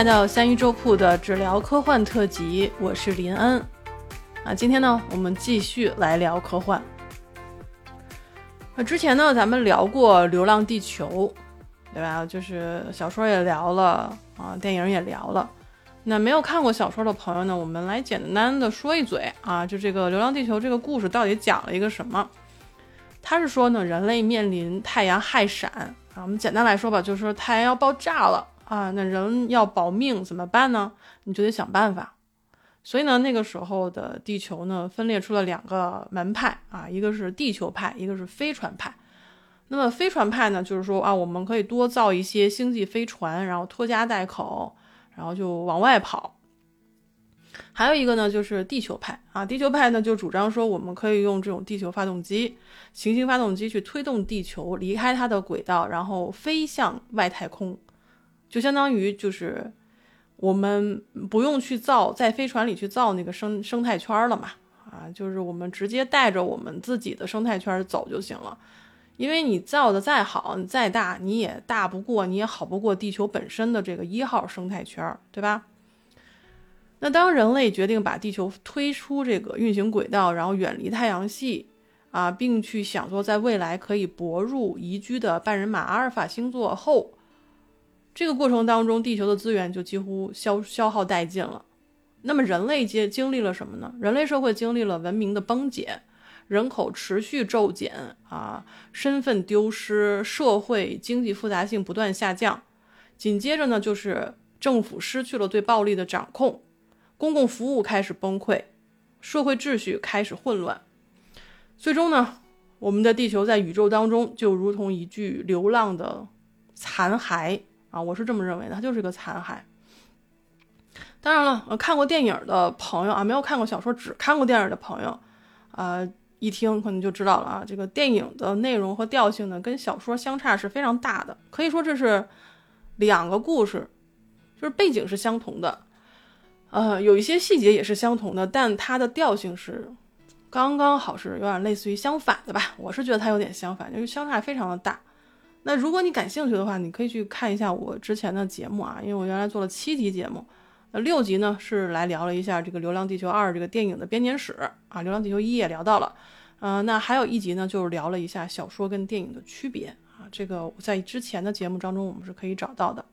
迎来到三一周铺的治疗科幻特辑，我是林恩。啊，今天呢，我们继续来聊科幻。那之前呢，咱们聊过《流浪地球》，对吧？就是小说也聊了啊，电影也聊了。那没有看过小说的朋友呢，我们来简单的说一嘴啊，就这个《流浪地球》这个故事到底讲了一个什么？他是说呢，人类面临太阳氦闪啊，我们简单来说吧，就是说太阳要爆炸了啊，那人要保命怎么办呢？你就得想办法。所以呢，那个时候的地球呢，分裂出了两个门派啊，一个是地球派，一个是飞船派。那么飞船派呢，就是说啊，我们可以多造一些星际飞船，然后拖家带口，然后就往外跑。还有一个呢，就是地球派啊，地球派呢就主张说，我们可以用这种地球发动机、行星发动机去推动地球离开它的轨道，然后飞向外太空，就相当于就是我们不用去造在飞船里去造那个生生态圈了嘛，啊，就是我们直接带着我们自己的生态圈走就行了，因为你造的再好，你再大，你也大不过，你也好不过地球本身的这个一号生态圈，对吧？那当人类决定把地球推出这个运行轨道，然后远离太阳系啊，并去想说在未来可以泊入宜居的半人马阿尔法星座后，这个过程当中，地球的资源就几乎消消耗殆尽了。那么人类经经历了什么呢？人类社会经历了文明的崩解，人口持续骤减啊，身份丢失，社会经济复杂性不断下降。紧接着呢，就是政府失去了对暴力的掌控。公共服务开始崩溃，社会秩序开始混乱，最终呢，我们的地球在宇宙当中就如同一具流浪的残骸啊！我是这么认为的，它就是个残骸。当然了，看过电影的朋友啊，没有看过小说，只看过电影的朋友，呃，一听可能就知道了啊，这个电影的内容和调性呢，跟小说相差是非常大的，可以说这是两个故事，就是背景是相同的。呃，有一些细节也是相同的，但它的调性是刚刚好，是有点类似于相反的吧？我是觉得它有点相反，就是相差非常的大。那如果你感兴趣的话，你可以去看一下我之前的节目啊，因为我原来做了七集节目，那六集呢是来聊了一下这个《流浪地球二》这个电影的编年史啊，《流浪地球一》也聊到了，呃，那还有一集呢就是聊了一下小说跟电影的区别啊，这个在之前的节目当中我们是可以找到的。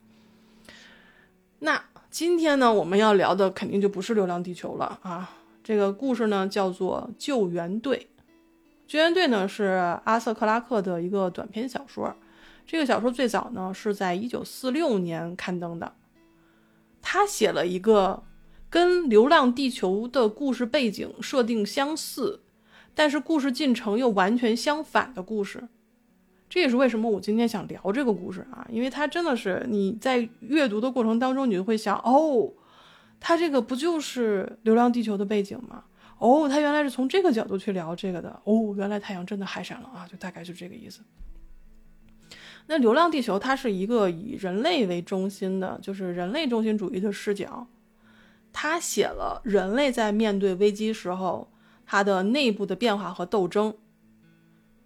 那。今天呢，我们要聊的肯定就不是《流浪地球》了啊！这个故事呢叫做《救援队》。救援队呢是阿瑟·克拉克的一个短篇小说。这个小说最早呢是在一九四六年刊登的。他写了一个跟《流浪地球》的故事背景设定相似，但是故事进程又完全相反的故事。这也是为什么我今天想聊这个故事啊，因为它真的是你在阅读的过程当中，你就会想，哦，它这个不就是《流浪地球》的背景吗？哦，它原来是从这个角度去聊这个的。哦，原来太阳真的氦闪了啊，就大概就这个意思。那《流浪地球》它是一个以人类为中心的，就是人类中心主义的视角，它写了人类在面对危机时候它的内部的变化和斗争。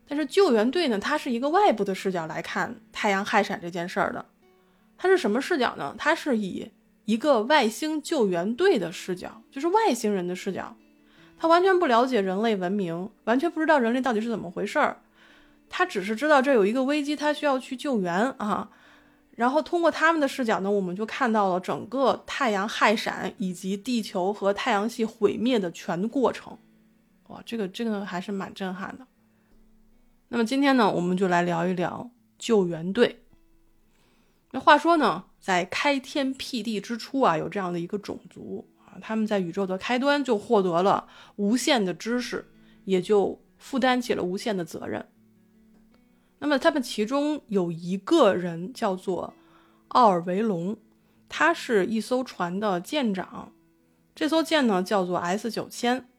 但是救援队呢，它是一个外部的视角来看太阳氦闪这件事儿的。它是什么视角呢？它是以一个外星救援队的视角，就是外星人的视角。他完全不了解人类文明，完全不知道人类到底是怎么回事儿。他只是知道这有一个危机，他需要去救援啊。然后通过他们的视角呢，我们就看到了整个太阳氦闪以及地球和太阳系毁灭的全过程。哇，这个这个还是蛮震撼的。那么今天呢，我们就来聊一聊救援队。那话说呢，在开天辟地之初啊，有这样的一个种族啊，他们在宇宙的开端就获得了无限的知识，也就负担起了无限的责任。那么他们其中有一个人叫做奥尔维隆，他是一艘船的舰长，这艘舰呢叫做 S 九千，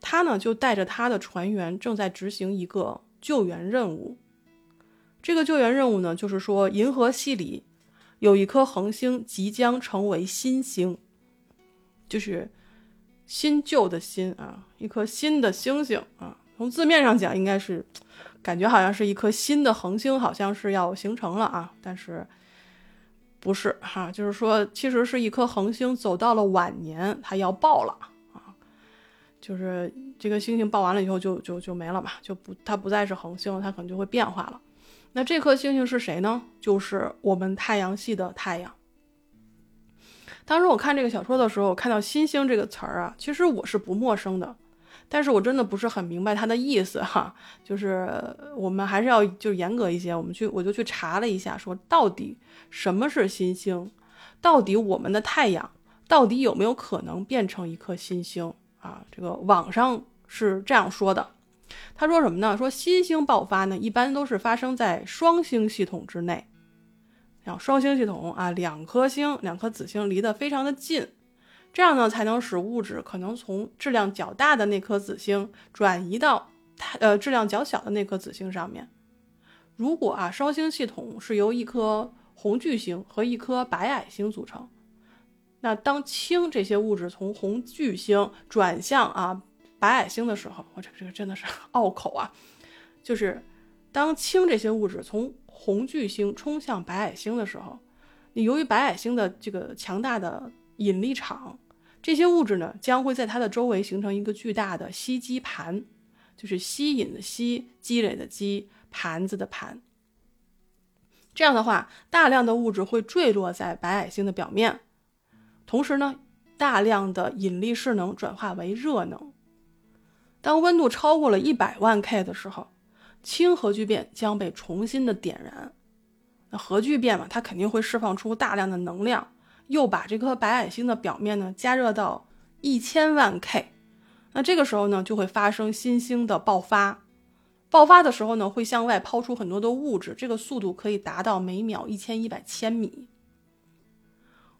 他呢就带着他的船员正在执行一个。救援任务，这个救援任务呢，就是说，银河系里有一颗恒星即将成为新星，就是新旧的新啊，一颗新的星星啊。从字面上讲，应该是感觉好像是一颗新的恒星，好像是要形成了啊。但是不是哈，就是说其实是一颗恒星走到了晚年，它要爆了啊，就是这个星星爆完了以后就就就没了嘛，就不它不再是恒星，它可能就会变化了。那这颗星星是谁呢？就是我们太阳系的太阳。当时我看这个小说的时候，我看到“新星”这个词儿啊，其实我是不陌生的。但是我真的不是很明白他的意思哈，就是我们还是要就严格一些，我们去我就去查了一下，说到底什么是新星，到底我们的太阳到底有没有可能变成一颗新星啊？这个网上是这样说的，他说什么呢？说新星爆发呢，一般都是发生在双星系统之内，像双星系统啊，两颗星两颗子星离得非常的近。这样呢，才能使物质可能从质量较大的那颗子星转移到它呃质量较小的那颗子星上面。如果啊双星系统是由一颗红巨星和一颗白矮星组成，那当氢这些物质从红巨星转向啊白矮星的时候，我这个这个真的是 拗口啊，就是当氢这些物质从红巨星冲向白矮星的时候，你由于白矮星的这个强大的引力场。这些物质呢，将会在它的周围形成一个巨大的吸积盘，就是吸引的吸，积累的积，盘子的盘。这样的话，大量的物质会坠落在白矮星的表面，同时呢，大量的引力势能转化为热能。当温度超过了一百万 K 的时候，氢核聚变将被重新的点燃。那核聚变嘛，它肯定会释放出大量的能量。又把这颗白矮星的表面呢加热到一千万 K，那这个时候呢就会发生新星的爆发。爆发的时候呢会向外抛出很多的物质，这个速度可以达到每秒一千一百千米。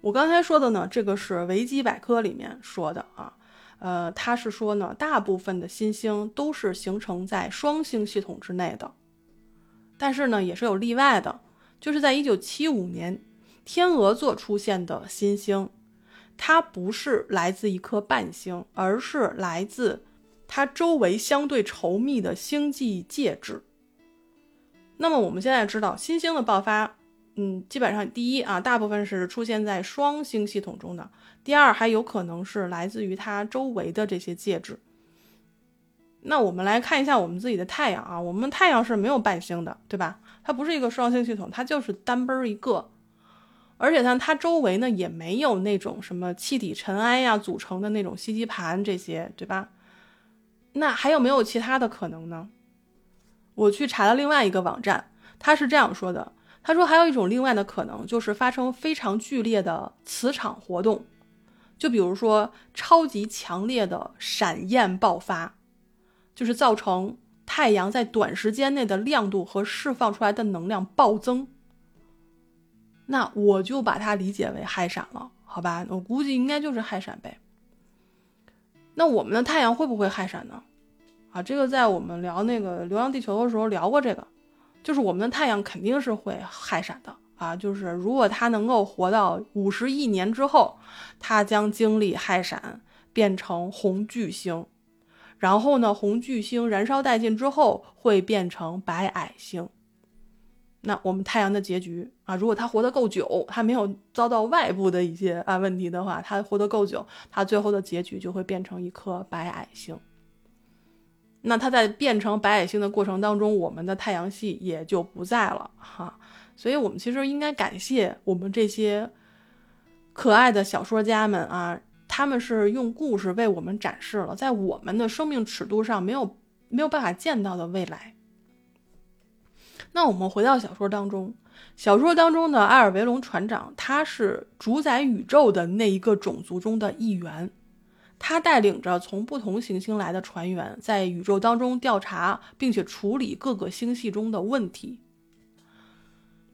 我刚才说的呢，这个是维基百科里面说的啊，呃，他是说呢，大部分的新星都是形成在双星系统之内的，但是呢也是有例外的，就是在一九七五年。天鹅座出现的新星，它不是来自一颗伴星，而是来自它周围相对稠密的星际介质。那么我们现在知道，新星的爆发，嗯，基本上第一啊，大部分是出现在双星系统中的；第二，还有可能是来自于它周围的这些介质。那我们来看一下我们自己的太阳啊，我们太阳是没有伴星的，对吧？它不是一个双星系统，它就是单奔儿一个。而且呢，它周围呢也没有那种什么气体尘埃呀组成的那种吸积盘这些，对吧？那还有没有其他的可能呢？我去查了另外一个网站，他是这样说的：他说还有一种另外的可能，就是发生非常剧烈的磁场活动，就比如说超级强烈的闪焰爆发，就是造成太阳在短时间内的亮度和释放出来的能量暴增。那我就把它理解为氦闪了，好吧？我估计应该就是氦闪呗。那我们的太阳会不会氦闪呢？啊，这个在我们聊那个《流浪地球》的时候聊过，这个就是我们的太阳肯定是会氦闪的啊。就是如果它能够活到五十亿年之后，它将经历氦闪变成红巨星，然后呢，红巨星燃烧殆尽之后会变成白矮星。那我们太阳的结局啊，如果它活得够久，它没有遭到外部的一些啊问题的话，它活得够久，它最后的结局就会变成一颗白矮星。那它在变成白矮星的过程当中，我们的太阳系也就不在了哈。所以，我们其实应该感谢我们这些可爱的小说家们啊，他们是用故事为我们展示了在我们的生命尺度上没有没有办法见到的未来。那我们回到小说当中，小说当中的阿尔维隆船长，他是主宰宇宙的那一个种族中的一员，他带领着从不同行星来的船员，在宇宙当中调查并且处理各个星系中的问题。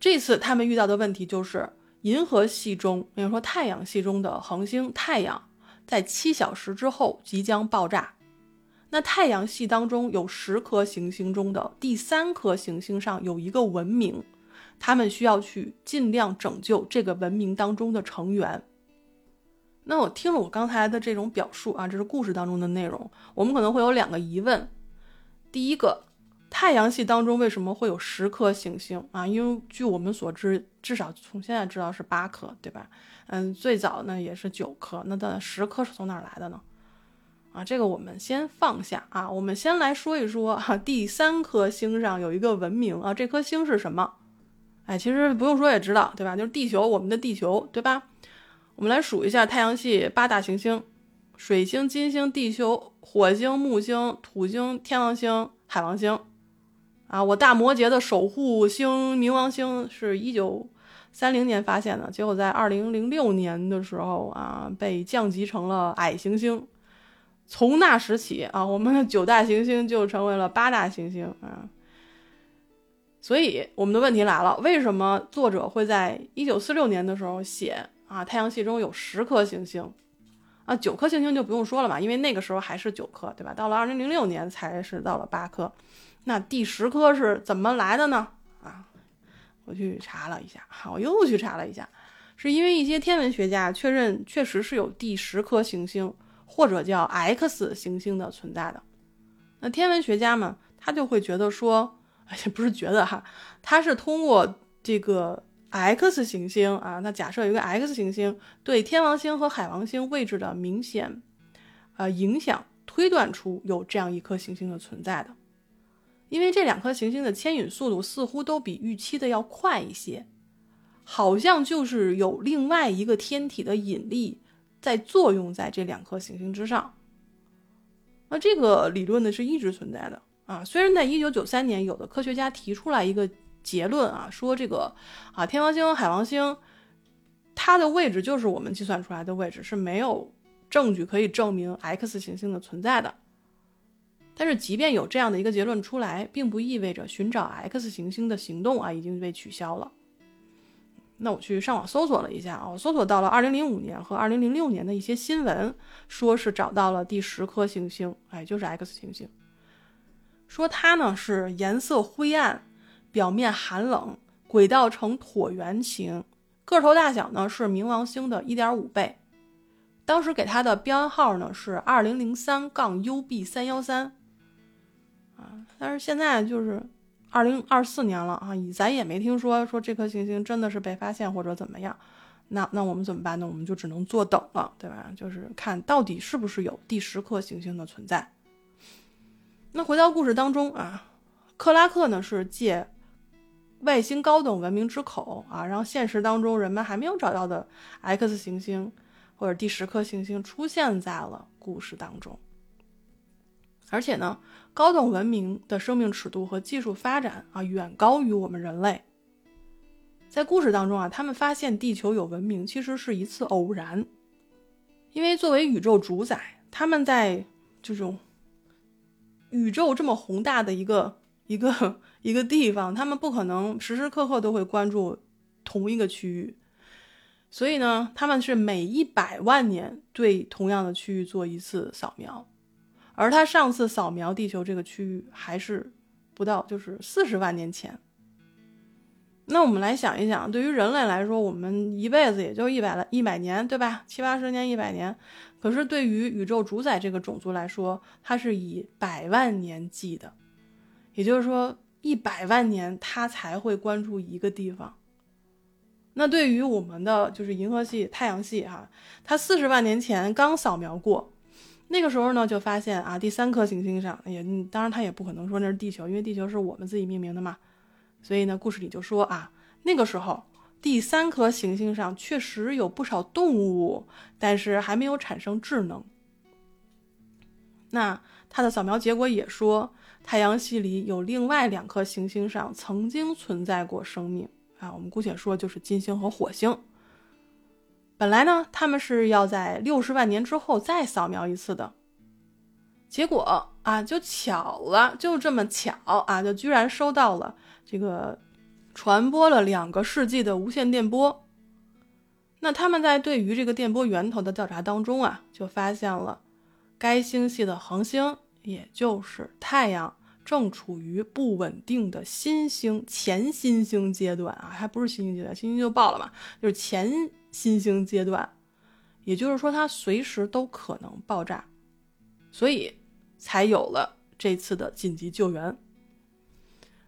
这次他们遇到的问题就是，银河系中，比如说太阳系中的恒星太阳，在七小时之后即将爆炸。那太阳系当中有十颗行星中的第三颗行星上有一个文明，他们需要去尽量拯救这个文明当中的成员。那我听了我刚才的这种表述啊，这是故事当中的内容，我们可能会有两个疑问：第一个，太阳系当中为什么会有十颗行星啊？因为据我们所知，至少从现在知道是八颗，对吧？嗯，最早呢也是九颗，那的十颗是从哪来的呢？啊，这个我们先放下啊，我们先来说一说哈，第三颗星上有一个文明啊，这颗星是什么？哎，其实不用说也知道，对吧？就是地球，我们的地球，对吧？我们来数一下太阳系八大行星：水星、金星、地球、火星、木星、土星、天王星、海王星。啊，我大摩羯的守护星冥王星是一九三零年发现的，结果在二零零六年的时候啊，被降级成了矮行星。从那时起啊，我们的九大行星就成为了八大行星啊。所以我们的问题来了，为什么作者会在一九四六年的时候写啊，太阳系中有十颗行星啊，九颗行星就不用说了嘛，因为那个时候还是九颗，对吧？到了二零零六年才是到了八颗，那第十颗是怎么来的呢？啊，我去查了一下，我又去查了一下，是因为一些天文学家确认确实是有第十颗行星。或者叫 X 行星的存在的，那天文学家们他就会觉得说，也，不是觉得哈，他是通过这个 X 行星啊，那假设有一个 X 行星对天王星和海王星位置的明显呃影响，推断出有这样一颗行星的存在的，因为这两颗行星的牵引速度似乎都比预期的要快一些，好像就是有另外一个天体的引力。在作用在这两颗行星之上，那这个理论呢是一直存在的啊。虽然在一九九三年，有的科学家提出来一个结论啊，说这个啊天王星、海王星，它的位置就是我们计算出来的位置，是没有证据可以证明 X 行星的存在的。但是，即便有这样的一个结论出来，并不意味着寻找 X 行星的行动啊已经被取消了。那我去上网搜索了一下啊，我搜索到了二零零五年和二零零六年的一些新闻，说是找到了第十颗行星，哎，就是 X 行星，说它呢是颜色灰暗，表面寒冷，轨道呈椭圆形，个头大小呢是冥王星的一点五倍，当时给它的编号呢是二零零三杠 UB 三幺三，啊，但是现在就是。二零二四年了啊，咱也没听说说这颗行星真的是被发现或者怎么样，那那我们怎么办呢？我们就只能坐等了，对吧？就是看到底是不是有第十颗行星的存在。那回到故事当中啊，克拉克呢是借外星高等文明之口啊，让现实当中人们还没有找到的 X 行星或者第十颗行星出现在了故事当中，而且呢。高等文明的生命尺度和技术发展啊，远高于我们人类。在故事当中啊，他们发现地球有文明，其实是一次偶然。因为作为宇宙主宰，他们在这种宇宙这么宏大的一个一个一个地方，他们不可能时时刻刻都会关注同一个区域。所以呢，他们是每一百万年对同样的区域做一次扫描。而他上次扫描地球这个区域还是不到，就是四十万年前。那我们来想一想，对于人类来说，我们一辈子也就一百来一百年，对吧？七八十年、一百年。可是对于宇宙主宰这个种族来说，它是以百万年计的，也就是说，一百万年它才会关注一个地方。那对于我们的就是银河系、太阳系，哈，它四十万年前刚扫描过。那个时候呢，就发现啊，第三颗行星上也，当然他也不可能说那是地球，因为地球是我们自己命名的嘛。所以呢，故事里就说啊，那个时候第三颗行星上确实有不少动物，但是还没有产生智能。那它的扫描结果也说，太阳系里有另外两颗行星上曾经存在过生命啊，我们姑且说就是金星和火星。本来呢，他们是要在六十万年之后再扫描一次的，结果啊，就巧了，就这么巧啊，就居然收到了这个传播了两个世纪的无线电波。那他们在对于这个电波源头的调查当中啊，就发现了该星系的恒星，也就是太阳，正处于不稳定的新星前新星阶段啊，还不是新星阶段，新星就爆了嘛，就是前。新兴阶段，也就是说，它随时都可能爆炸，所以才有了这次的紧急救援。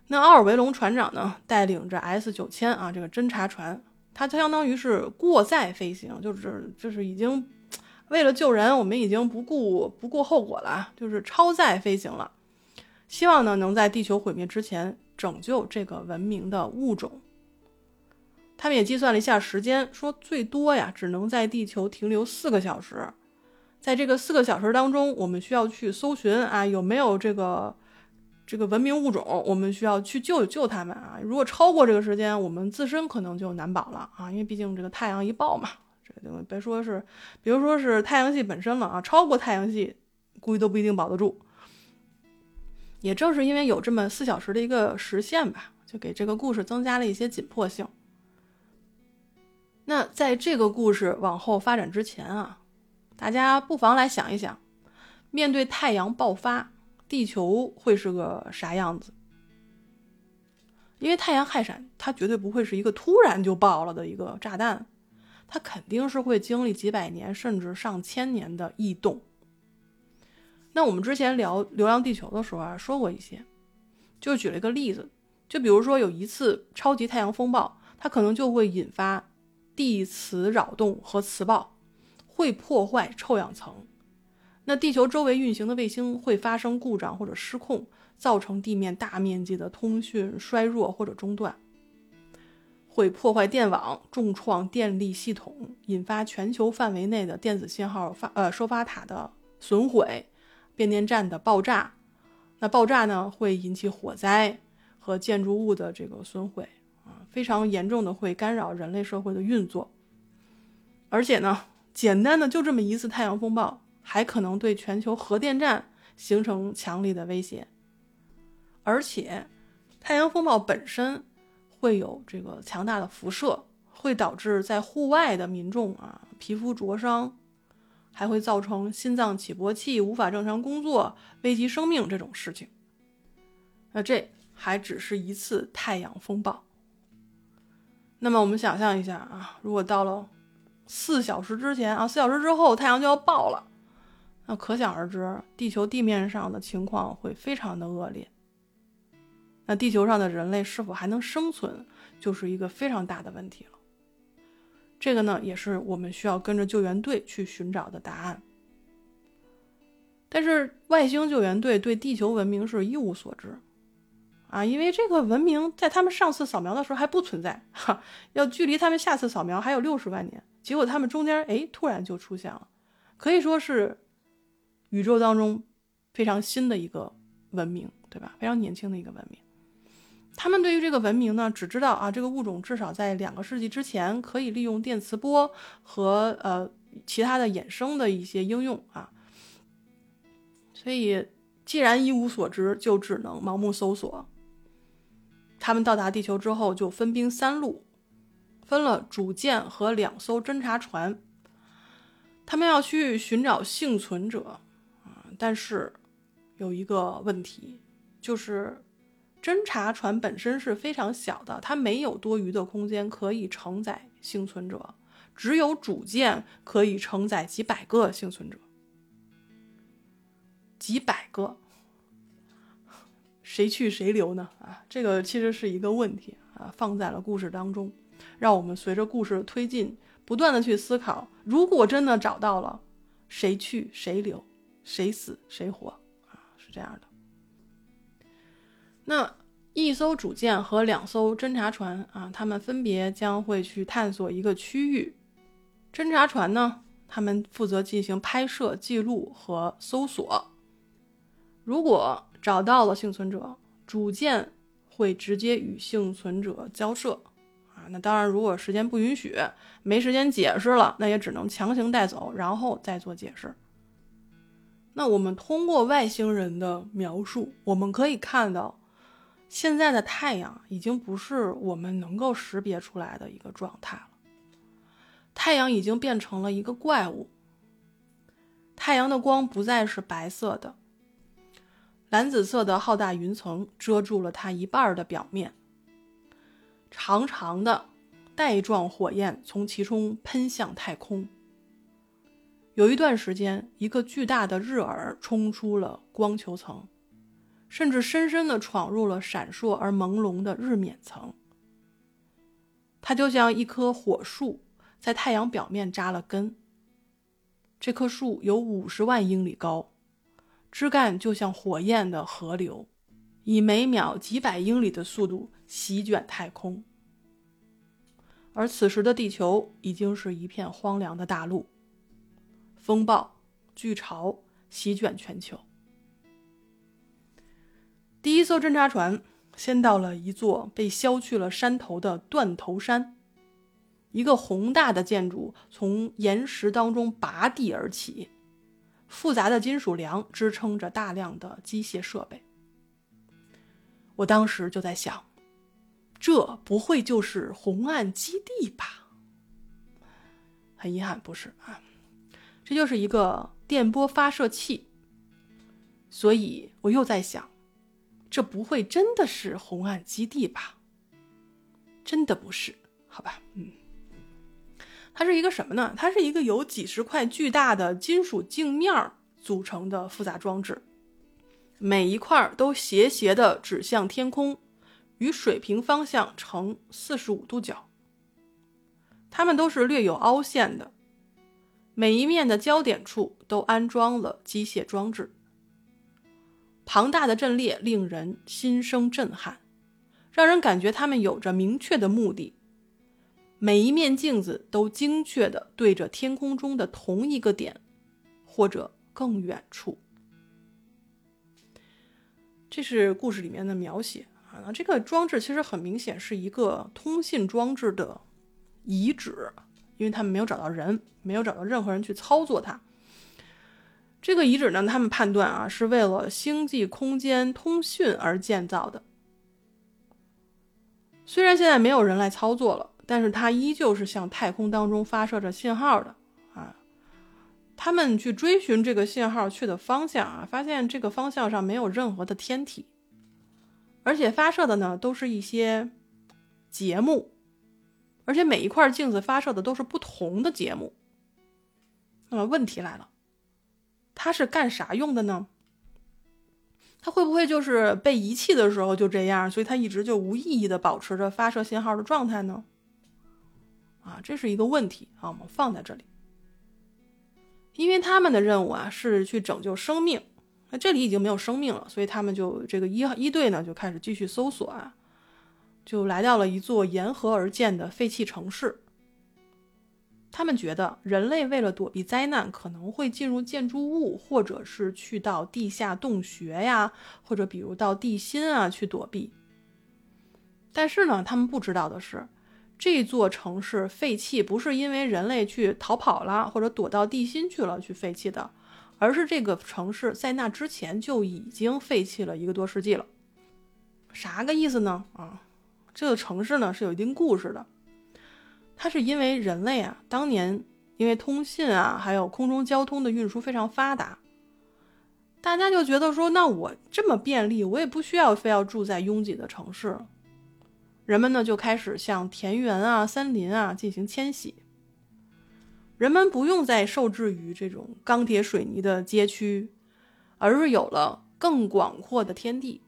那奥尔维隆船长呢，带领着 S 九千啊这个侦察船，它相当于是过载飞行，就是就是已经为了救人，我们已经不顾不顾后果了，就是超载飞行了。希望呢能在地球毁灭之前拯救这个文明的物种。他们也计算了一下时间，说最多呀只能在地球停留四个小时。在这个四个小时当中，我们需要去搜寻啊有没有这个。这个文明物种，我们需要去救救他们啊！如果超过这个时间，我们自身可能就难保了啊！因为毕竟这个太阳一爆嘛，这个别说是，比如说是太阳系本身了啊，超过太阳系，估计都不一定保得住。也正是因为有这么四小时的一个时限吧，就给这个故事增加了一些紧迫性。那在这个故事往后发展之前啊，大家不妨来想一想，面对太阳爆发。地球会是个啥样子？因为太阳氦闪，它绝对不会是一个突然就爆了的一个炸弹，它肯定是会经历几百年甚至上千年的异动。那我们之前聊《流浪地球》的时候啊，说过一些，就举了一个例子，就比如说有一次超级太阳风暴，它可能就会引发地磁扰动和磁暴，会破坏臭氧层。那地球周围运行的卫星会发生故障或者失控，造成地面大面积的通讯衰弱或者中断，会破坏电网，重创电力系统，引发全球范围内的电子信号发呃收发塔的损毁，变电站的爆炸。那爆炸呢会引起火灾和建筑物的这个损毁，非常严重的会干扰人类社会的运作。而且呢，简单的就这么一次太阳风暴。还可能对全球核电站形成强力的威胁，而且太阳风暴本身会有这个强大的辐射，会导致在户外的民众啊皮肤灼伤，还会造成心脏起搏器无法正常工作，危及生命这种事情。那这还只是一次太阳风暴。那么我们想象一下啊，如果到了四小时之前啊，四小时之后太阳就要爆了。那可想而知，地球地面上的情况会非常的恶劣。那地球上的人类是否还能生存，就是一个非常大的问题了。这个呢，也是我们需要跟着救援队去寻找的答案。但是外星救援队对地球文明是一无所知啊，因为这个文明在他们上次扫描的时候还不存在，哈，要距离他们下次扫描还有六十万年。结果他们中间哎突然就出现了，可以说是。宇宙当中非常新的一个文明，对吧？非常年轻的一个文明。他们对于这个文明呢，只知道啊，这个物种至少在两个世纪之前可以利用电磁波和呃其他的衍生的一些应用啊。所以，既然一无所知，就只能盲目搜索。他们到达地球之后，就分兵三路，分了主舰和两艘侦察船，他们要去寻找幸存者。啊但是有一个问题，就是侦察船本身是非常小的，它没有多余的空间可以承载幸存者，只有主舰可以承载几百个幸存者，几百个，谁去谁留呢？啊，这个其实是一个问题啊，放在了故事当中，让我们随着故事的推进，不断的去思考，如果真的找到了，谁去谁留？谁死谁活啊？是这样的。那一艘主舰和两艘侦察船啊，他们分别将会去探索一个区域。侦察船呢，他们负责进行拍摄、记录和搜索。如果找到了幸存者，主舰会直接与幸存者交涉啊。那当然，如果时间不允许，没时间解释了，那也只能强行带走，然后再做解释。那我们通过外星人的描述，我们可以看到，现在的太阳已经不是我们能够识别出来的一个状态了。太阳已经变成了一个怪物。太阳的光不再是白色的，蓝紫色的浩大云层遮住了它一半的表面。长长的带状火焰从其中喷向太空。有一段时间，一个巨大的日耳冲出了光球层，甚至深深地闯入了闪烁而朦胧的日冕层。它就像一棵火树，在太阳表面扎了根。这棵树有五十万英里高，枝干就像火焰的河流，以每秒几百英里的速度席卷太空。而此时的地球已经是一片荒凉的大陆，风暴、巨潮席卷全球。第一艘侦察船先到了一座被削去了山头的断头山。一个宏大的建筑从岩石当中拔地而起，复杂的金属梁支撑着大量的机械设备。我当时就在想，这不会就是红岸基地吧？很遗憾，不是啊，这就是一个电波发射器。所以我又在想，这不会真的是红岸基地吧？真的不是，好吧，嗯。它是一个什么呢？它是一个由几十块巨大的金属镜面组成的复杂装置，每一块都斜斜地指向天空，与水平方向成四十五度角。它们都是略有凹陷的，每一面的焦点处都安装了机械装置。庞大的阵列令人心生震撼，让人感觉它们有着明确的目的。每一面镜子都精确地对着天空中的同一个点，或者更远处。这是故事里面的描写啊。那这个装置其实很明显是一个通信装置的遗址，因为他们没有找到人，没有找到任何人去操作它。这个遗址呢，他们判断啊，是为了星际空间通讯而建造的。虽然现在没有人来操作了。但是它依旧是向太空当中发射着信号的啊！他们去追寻这个信号去的方向啊，发现这个方向上没有任何的天体，而且发射的呢都是一些节目，而且每一块镜子发射的都是不同的节目。那么问题来了，它是干啥用的呢？它会不会就是被遗弃的时候就这样，所以它一直就无意义的保持着发射信号的状态呢？啊，这是一个问题啊，我们放在这里，因为他们的任务啊是去拯救生命，那这里已经没有生命了，所以他们就这个一一队呢就开始继续搜索啊，就来到了一座沿河而建的废弃城市。他们觉得人类为了躲避灾难，可能会进入建筑物，或者是去到地下洞穴呀，或者比如到地心啊去躲避。但是呢，他们不知道的是。这座城市废弃不是因为人类去逃跑了或者躲到地心去了去废弃的，而是这个城市在那之前就已经废弃了一个多世纪了。啥个意思呢？啊，这个城市呢是有一定故事的。它是因为人类啊，当年因为通信啊，还有空中交通的运输非常发达，大家就觉得说，那我这么便利，我也不需要非要住在拥挤的城市。人们呢就开始向田园啊、森林啊进行迁徙。人们不用再受制于这种钢铁水泥的街区，而是有了更广阔的天地。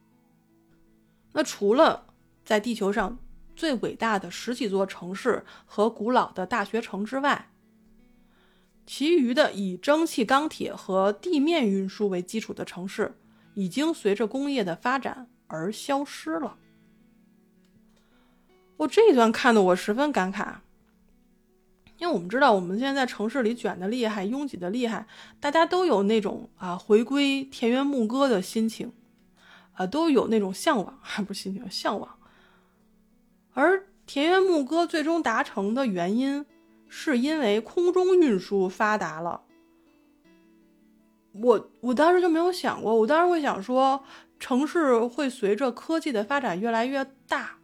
那除了在地球上最伟大的十几座城市和古老的大学城之外，其余的以蒸汽、钢铁和地面运输为基础的城市，已经随着工业的发展而消失了。我这一段看的我十分感慨，因为我们知道我们现在在城市里卷的厉害，拥挤的厉害，大家都有那种啊回归田园牧歌的心情，啊都有那种向往，还不是心情向往。而田园牧歌最终达成的原因，是因为空中运输发达了。我我当时就没有想过，我当时会想说，城市会随着科技的发展越来越大。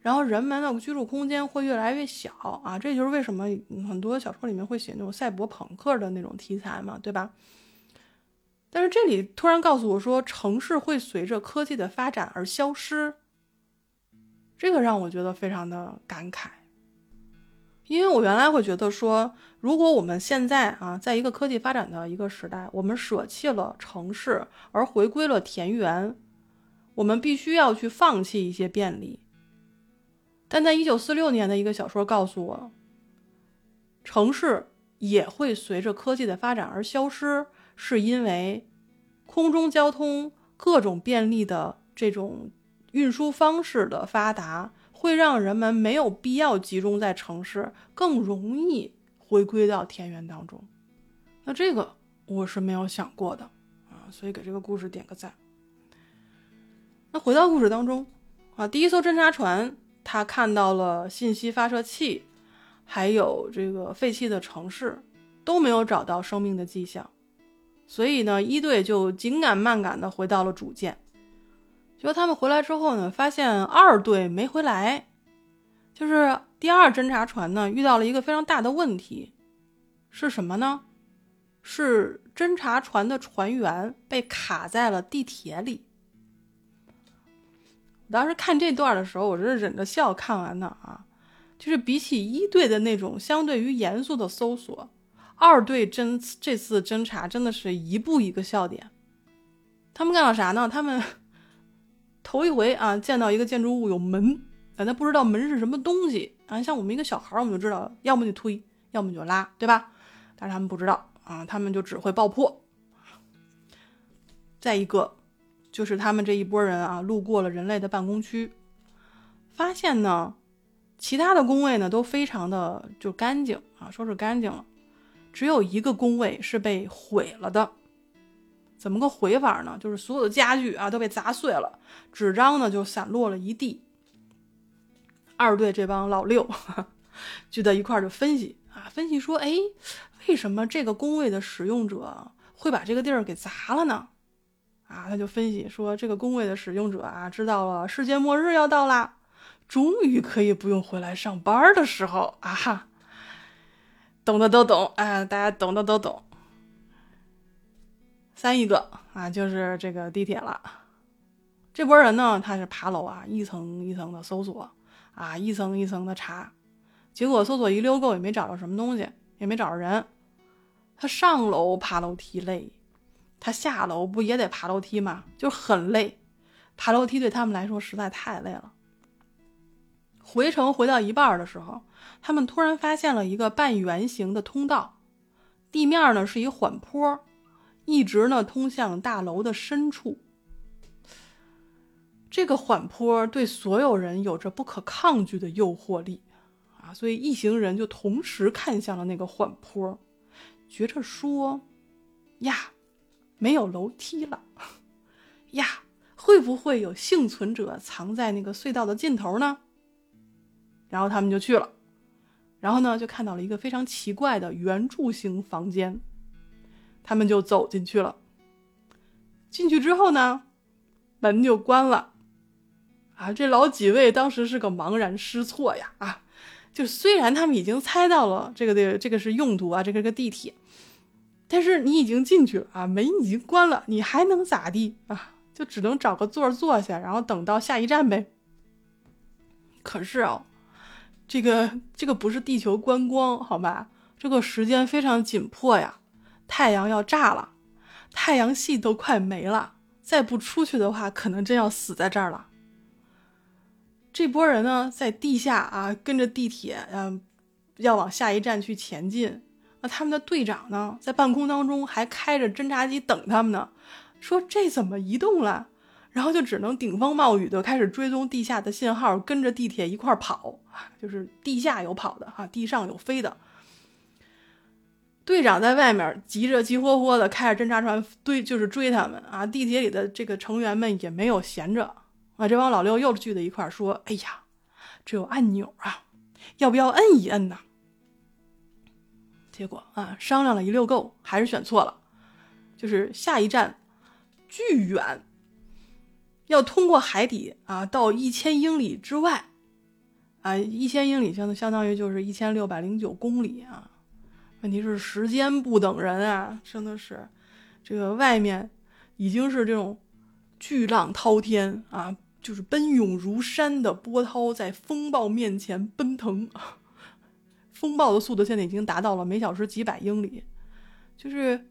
然后人们的居住空间会越来越小啊，这就是为什么很多小说里面会写那种赛博朋克的那种题材嘛，对吧？但是这里突然告诉我说，城市会随着科技的发展而消失，这个让我觉得非常的感慨。因为我原来会觉得说，如果我们现在啊，在一个科技发展的一个时代，我们舍弃了城市而回归了田园。我们必须要去放弃一些便利。但在一九四六年的一个小说告诉我，城市也会随着科技的发展而消失，是因为空中交通各种便利的这种运输方式的发达。会让人们没有必要集中在城市，更容易回归到田园当中。那这个我是没有想过的啊，所以给这个故事点个赞。那回到故事当中啊，第一艘侦察船他看到了信息发射器，还有这个废弃的城市，都没有找到生命的迹象，所以呢，一队就紧赶慢赶的回到了主舰。结果他们回来之后呢，发现二队没回来，就是第二侦察船呢遇到了一个非常大的问题，是什么呢？是侦察船的船员被卡在了地铁里。我当时看这段的时候，我是忍着笑看完的啊，就是比起一队的那种相对于严肃的搜索，二队侦这次侦查真的是一步一个笑点。他们干了啥呢？他们。头一回啊，见到一个建筑物有门，啊，他不知道门是什么东西啊。像我们一个小孩，我们就知道，要么就推，要么就拉，对吧？但是他们不知道啊，他们就只会爆破。再一个，就是他们这一波人啊，路过了人类的办公区，发现呢，其他的工位呢都非常的就干净啊，收拾干净了，只有一个工位是被毁了的。怎么个毁法呢？就是所有的家具啊都被砸碎了，纸张呢就散落了一地。二队这帮老六 聚在一块儿就分析啊，分析说：哎，为什么这个工位的使用者会把这个地儿给砸了呢？啊，他就分析说，这个工位的使用者啊，知道了世界末日要到啦，终于可以不用回来上班的时候啊哈，懂的都懂，哎，大家懂的都懂。三一个啊，就是这个地铁了。这波人呢，他是爬楼啊，一层一层的搜索啊，一层一层的查，结果搜索一溜够也没找着什么东西，也没找着人。他上楼爬楼梯累，他下楼不也得爬楼梯吗？就很累，爬楼梯对他们来说实在太累了。回程回到一半的时候，他们突然发现了一个半圆形的通道，地面呢是一缓坡。一直呢通向大楼的深处，这个缓坡对所有人有着不可抗拒的诱惑力啊，所以一行人就同时看向了那个缓坡，觉着说：“呀，没有楼梯了，呀，会不会有幸存者藏在那个隧道的尽头呢？”然后他们就去了，然后呢就看到了一个非常奇怪的圆柱形房间。他们就走进去了。进去之后呢，门就关了。啊，这老几位当时是个茫然失措呀！啊，就虽然他们已经猜到了这个的这个是用途啊，这个是个地铁，但是你已经进去了啊，门已经关了，你还能咋地啊？就只能找个座坐下，然后等到下一站呗。可是哦，这个这个不是地球观光好吧？这个时间非常紧迫呀。太阳要炸了，太阳系都快没了，再不出去的话，可能真要死在这儿了。这波人呢，在地下啊，跟着地铁，嗯，要往下一站去前进。他们的队长呢，在半空当中还开着侦察机等他们呢，说这怎么移动了？然后就只能顶风冒雨的开始追踪地下的信号，跟着地铁一块跑，就是地下有跑的哈，地上有飞的。队长在外面急着急火火的开着侦察船追，就是追他们啊！地铁里的这个成员们也没有闲着啊！这帮老六又聚在一块说：“哎呀，这有按钮啊，要不要摁一摁呢？”结果啊，商量了一溜够，还是选错了，就是下一站巨远，要通过海底啊，到一千英里之外啊，一千英里相相当于就是一千六百零九公里啊。问题是时间不等人啊，真的是，这个外面已经是这种巨浪滔天啊，就是奔涌如山的波涛在风暴面前奔腾，风暴的速度现在已经达到了每小时几百英里，就是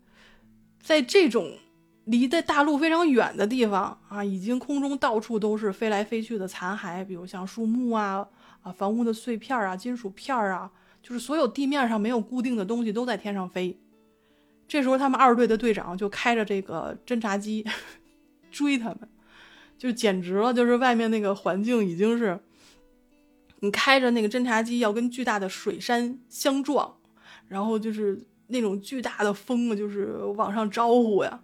在这种离的大陆非常远的地方啊，已经空中到处都是飞来飞去的残骸，比如像树木啊、啊房屋的碎片啊、金属片啊，就是所有地面上没有固定的东西都在天上飞。这时候，他们二队的队长就开着这个侦察机 追他们，就简直了，就是外面那个环境已经是，你开着那个侦察机要跟巨大的水山相撞，然后就是那种巨大的风啊，就是往上招呼呀。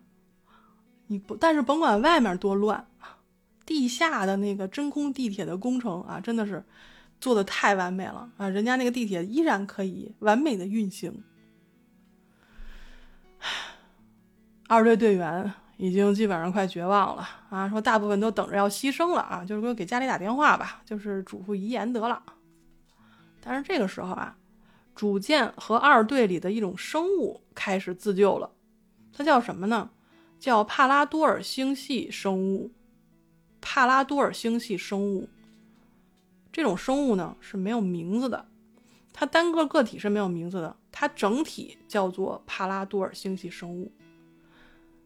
你不，但是甭管外面多乱，地下的那个真空地铁的工程啊，真的是做的太完美了啊！人家那个地铁依然可以完美的运行。二队队员已经基本上快绝望了啊！说大部分都等着要牺牲了啊，就是说给家里打电话吧，就是嘱咐遗言得了。但是这个时候啊，主舰和二队里的一种生物开始自救了，它叫什么呢？叫帕拉多尔星系生物。帕拉多尔星系生物这种生物呢是没有名字的，它单个个体是没有名字的，它整体叫做帕拉多尔星系生物。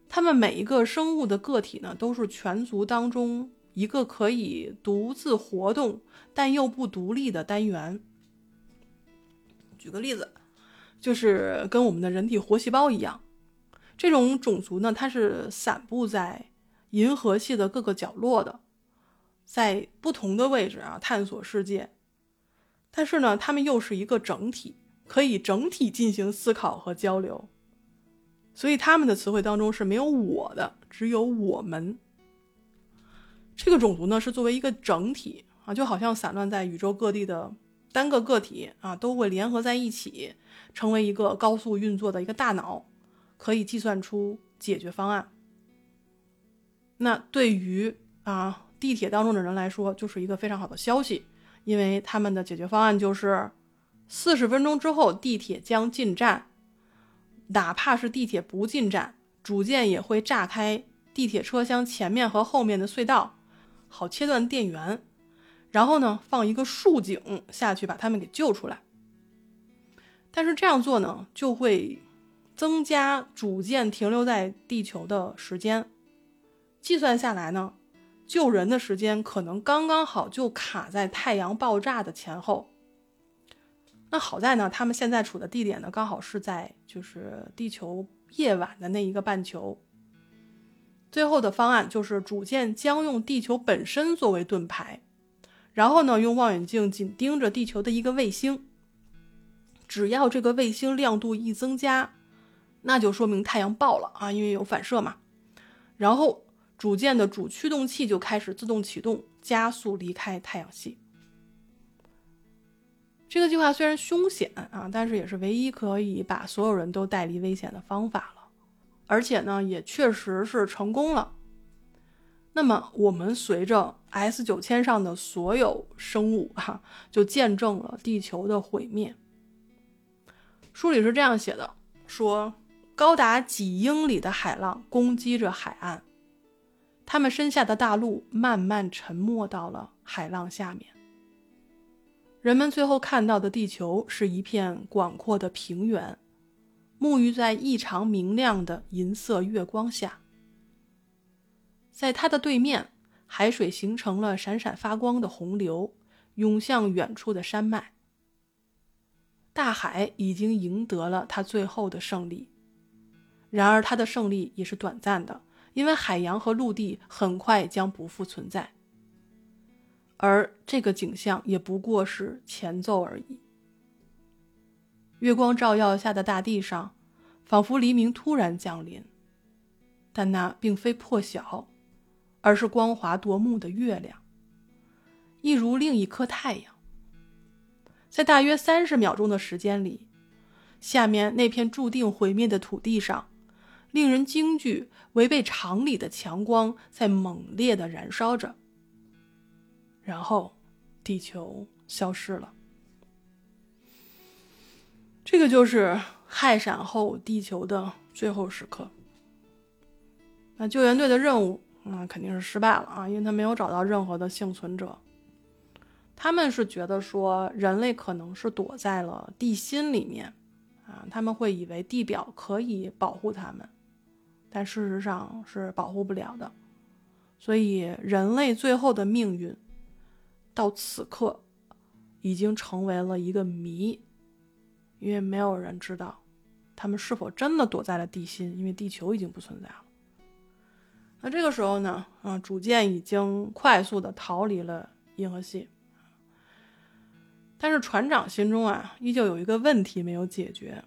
他们每一个生物的个体呢，都是全族当中一个可以独自活动但又不独立的单元。举个例子，就是跟我们的人体活细胞一样，这种种族呢，它是散布在银河系的各个角落的，在不同的位置啊探索世界。但是呢，它们又是一个整体，可以整体进行思考和交流。所以他们的词汇当中是没有我的，只有我们。这个种族呢是作为一个整体啊，就好像散乱在宇宙各地的单个个体啊，都会联合在一起，成为一个高速运作的一个大脑，可以计算出解决方案。那对于啊地铁当中的人来说，就是一个非常好的消息，因为他们的解决方案就是四十分钟之后地铁将进站。哪怕是地铁不进站，主舰也会炸开地铁车厢前面和后面的隧道，好切断电源，然后呢放一个竖井下去把他们给救出来。但是这样做呢，就会增加主舰停留在地球的时间，计算下来呢，救人的时间可能刚刚好就卡在太阳爆炸的前后。那好在呢，他们现在处的地点呢，刚好是在就是地球夜晚的那一个半球。最后的方案就是主舰将用地球本身作为盾牌，然后呢，用望远镜紧盯着地球的一个卫星。只要这个卫星亮度一增加，那就说明太阳爆了啊，因为有反射嘛。然后主舰的主驱动器就开始自动启动，加速离开太阳系。这个计划虽然凶险啊，但是也是唯一可以把所有人都带离危险的方法了，而且呢，也确实是成功了。那么，我们随着 S 九千上的所有生物哈，就见证了地球的毁灭。书里是这样写的：说高达几英里的海浪攻击着海岸，他们身下的大陆慢慢沉没到了海浪下面。人们最后看到的地球是一片广阔的平原，沐浴在异常明亮的银色月光下。在它的对面，海水形成了闪闪发光的洪流，涌向远处的山脉。大海已经赢得了它最后的胜利，然而它的胜利也是短暂的，因为海洋和陆地很快将不复存在。而这个景象也不过是前奏而已。月光照耀下的大地上，仿佛黎明突然降临，但那并非破晓，而是光滑夺目的月亮，一如另一颗太阳。在大约三十秒钟的时间里，下面那片注定毁灭的土地上，令人惊惧、违背常理的强光在猛烈的燃烧着。然后，地球消失了。这个就是氦闪后地球的最后时刻。那救援队的任务，那肯定是失败了啊，因为他没有找到任何的幸存者。他们是觉得说，人类可能是躲在了地心里面啊，他们会以为地表可以保护他们，但事实上是保护不了的。所以，人类最后的命运到此刻已经成为了一个谜，因为没有人知道他们是否真的躲在了地心，因为地球已经不存在了。那这个时候呢，啊，主舰已经快速的逃离了银河系，但是船长心中啊，依旧有一个问题没有解决，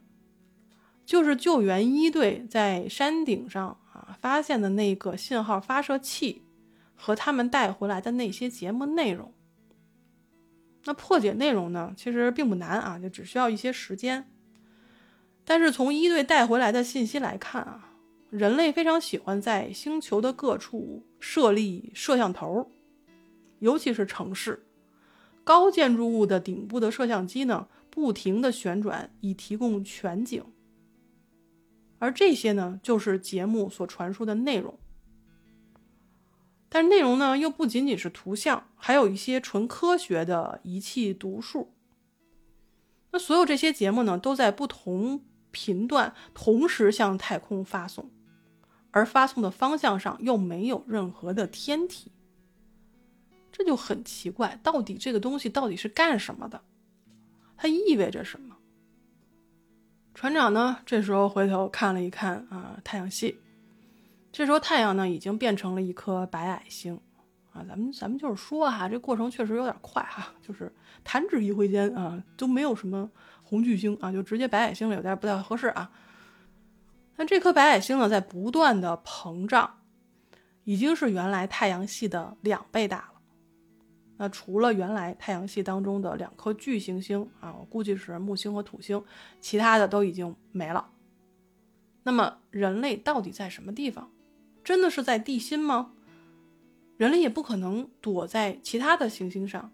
就是救援一队在山顶上啊发现的那个信号发射器和他们带回来的那些节目内容。那破解内容呢，其实并不难啊，就只需要一些时间。但是从一队带回来的信息来看啊。人类非常喜欢在星球的各处设立摄像头，尤其是城市高建筑物的顶部的摄像机呢，不停的旋转以提供全景。而这些呢，就是节目所传输的内容。但是内容呢，又不仅仅是图像，还有一些纯科学的仪器读数。那所有这些节目呢，都在不同频段同时向太空发送。而发送的方向上又没有任何的天体，这就很奇怪。到底这个东西到底是干什么的？它意味着什么？船长呢？这时候回头看了一看啊，太阳系。这时候太阳呢已经变成了一颗白矮星啊。咱们咱们就是说哈，这过程确实有点快哈，就是弹指一挥间啊，都没有什么红巨星啊，就直接白矮星了，有点不太合适啊。那这颗白矮星呢，在不断的膨胀，已经是原来太阳系的两倍大了。那除了原来太阳系当中的两颗巨行星啊，我估计是木星和土星，其他的都已经没了。那么人类到底在什么地方？真的是在地心吗？人类也不可能躲在其他的行星上，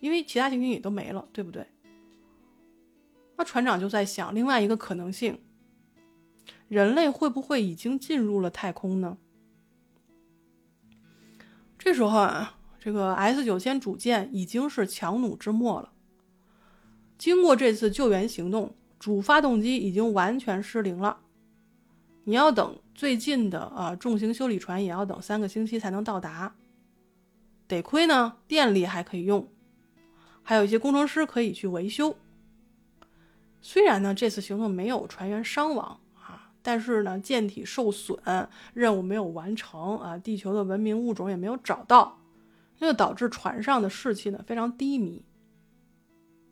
因为其他行星也都没了，对不对？那船长就在想另外一个可能性。人类会不会已经进入了太空呢？这时候啊，这个 S 九千主舰已经是强弩之末了。经过这次救援行动，主发动机已经完全失灵了。你要等最近的啊重型修理船，也要等三个星期才能到达。得亏呢，电力还可以用，还有一些工程师可以去维修。虽然呢，这次行动没有船员伤亡啊。但是呢，舰体受损，任务没有完成啊，地球的文明物种也没有找到，那就导致船上的士气呢非常低迷。